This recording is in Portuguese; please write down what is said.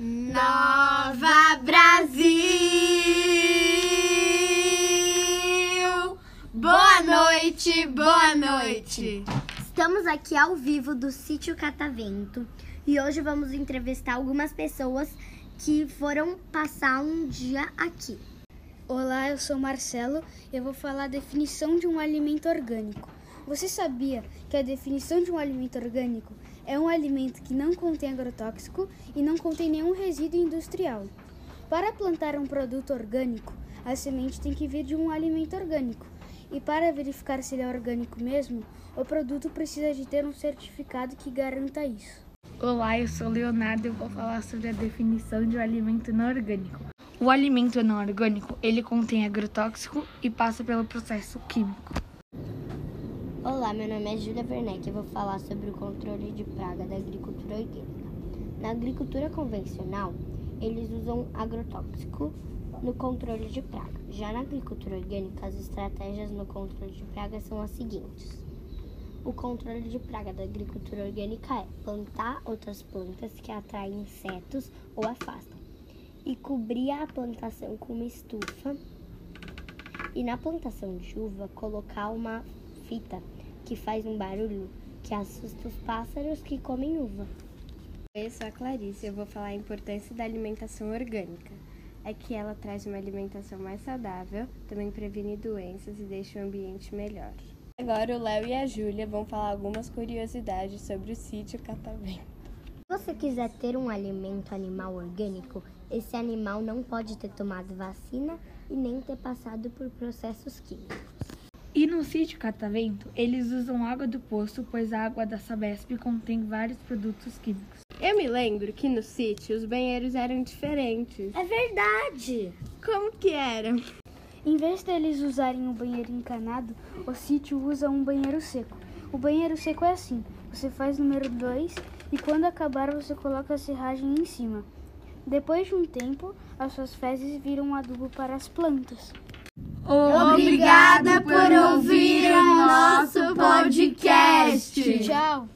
Nova Brasil! Boa noite, boa noite! Estamos aqui ao vivo do sítio Catavento e hoje vamos entrevistar algumas pessoas que foram passar um dia aqui. Olá, eu sou Marcelo e eu vou falar a definição de um alimento orgânico. Você sabia que a definição de um alimento orgânico é um alimento que não contém agrotóxico e não contém nenhum resíduo industrial? Para plantar um produto orgânico, a semente tem que vir de um alimento orgânico. E para verificar se ele é orgânico mesmo, o produto precisa de ter um certificado que garanta isso. Olá, eu sou Leonardo e vou falar sobre a definição de um alimento não orgânico. O alimento não orgânico, ele contém agrotóxico e passa pelo processo químico. Olá, meu nome é Júlia Werneck e vou falar sobre o controle de praga da agricultura orgânica. Na agricultura convencional, eles usam agrotóxico no controle de praga. Já na agricultura orgânica, as estratégias no controle de praga são as seguintes. O controle de praga da agricultura orgânica é plantar outras plantas que atraem insetos ou afastam e cobrir a plantação com uma estufa e na plantação de uva colocar uma fita que faz um barulho que assusta os pássaros que comem uva. Eu sou a Clarice eu vou falar a importância da alimentação orgânica. É que ela traz uma alimentação mais saudável, também previne doenças e deixa o ambiente melhor. Agora o Léo e a Júlia vão falar algumas curiosidades sobre o sítio Catavento. Se você quiser ter um alimento animal orgânico, esse animal não pode ter tomado vacina e nem ter passado por processos químicos. No sítio Catavento, eles usam água do poço, pois a água da Sabesp contém vários produtos químicos. Eu me lembro que no sítio os banheiros eram diferentes. É verdade! Como que eram? Em vez deles usarem um banheiro encanado, o sítio usa um banheiro seco. O banheiro seco é assim: você faz número 2 e quando acabar você coloca a serragem em cima. Depois de um tempo, as suas fezes viram adubo para as plantas. Obrigada por Tchau!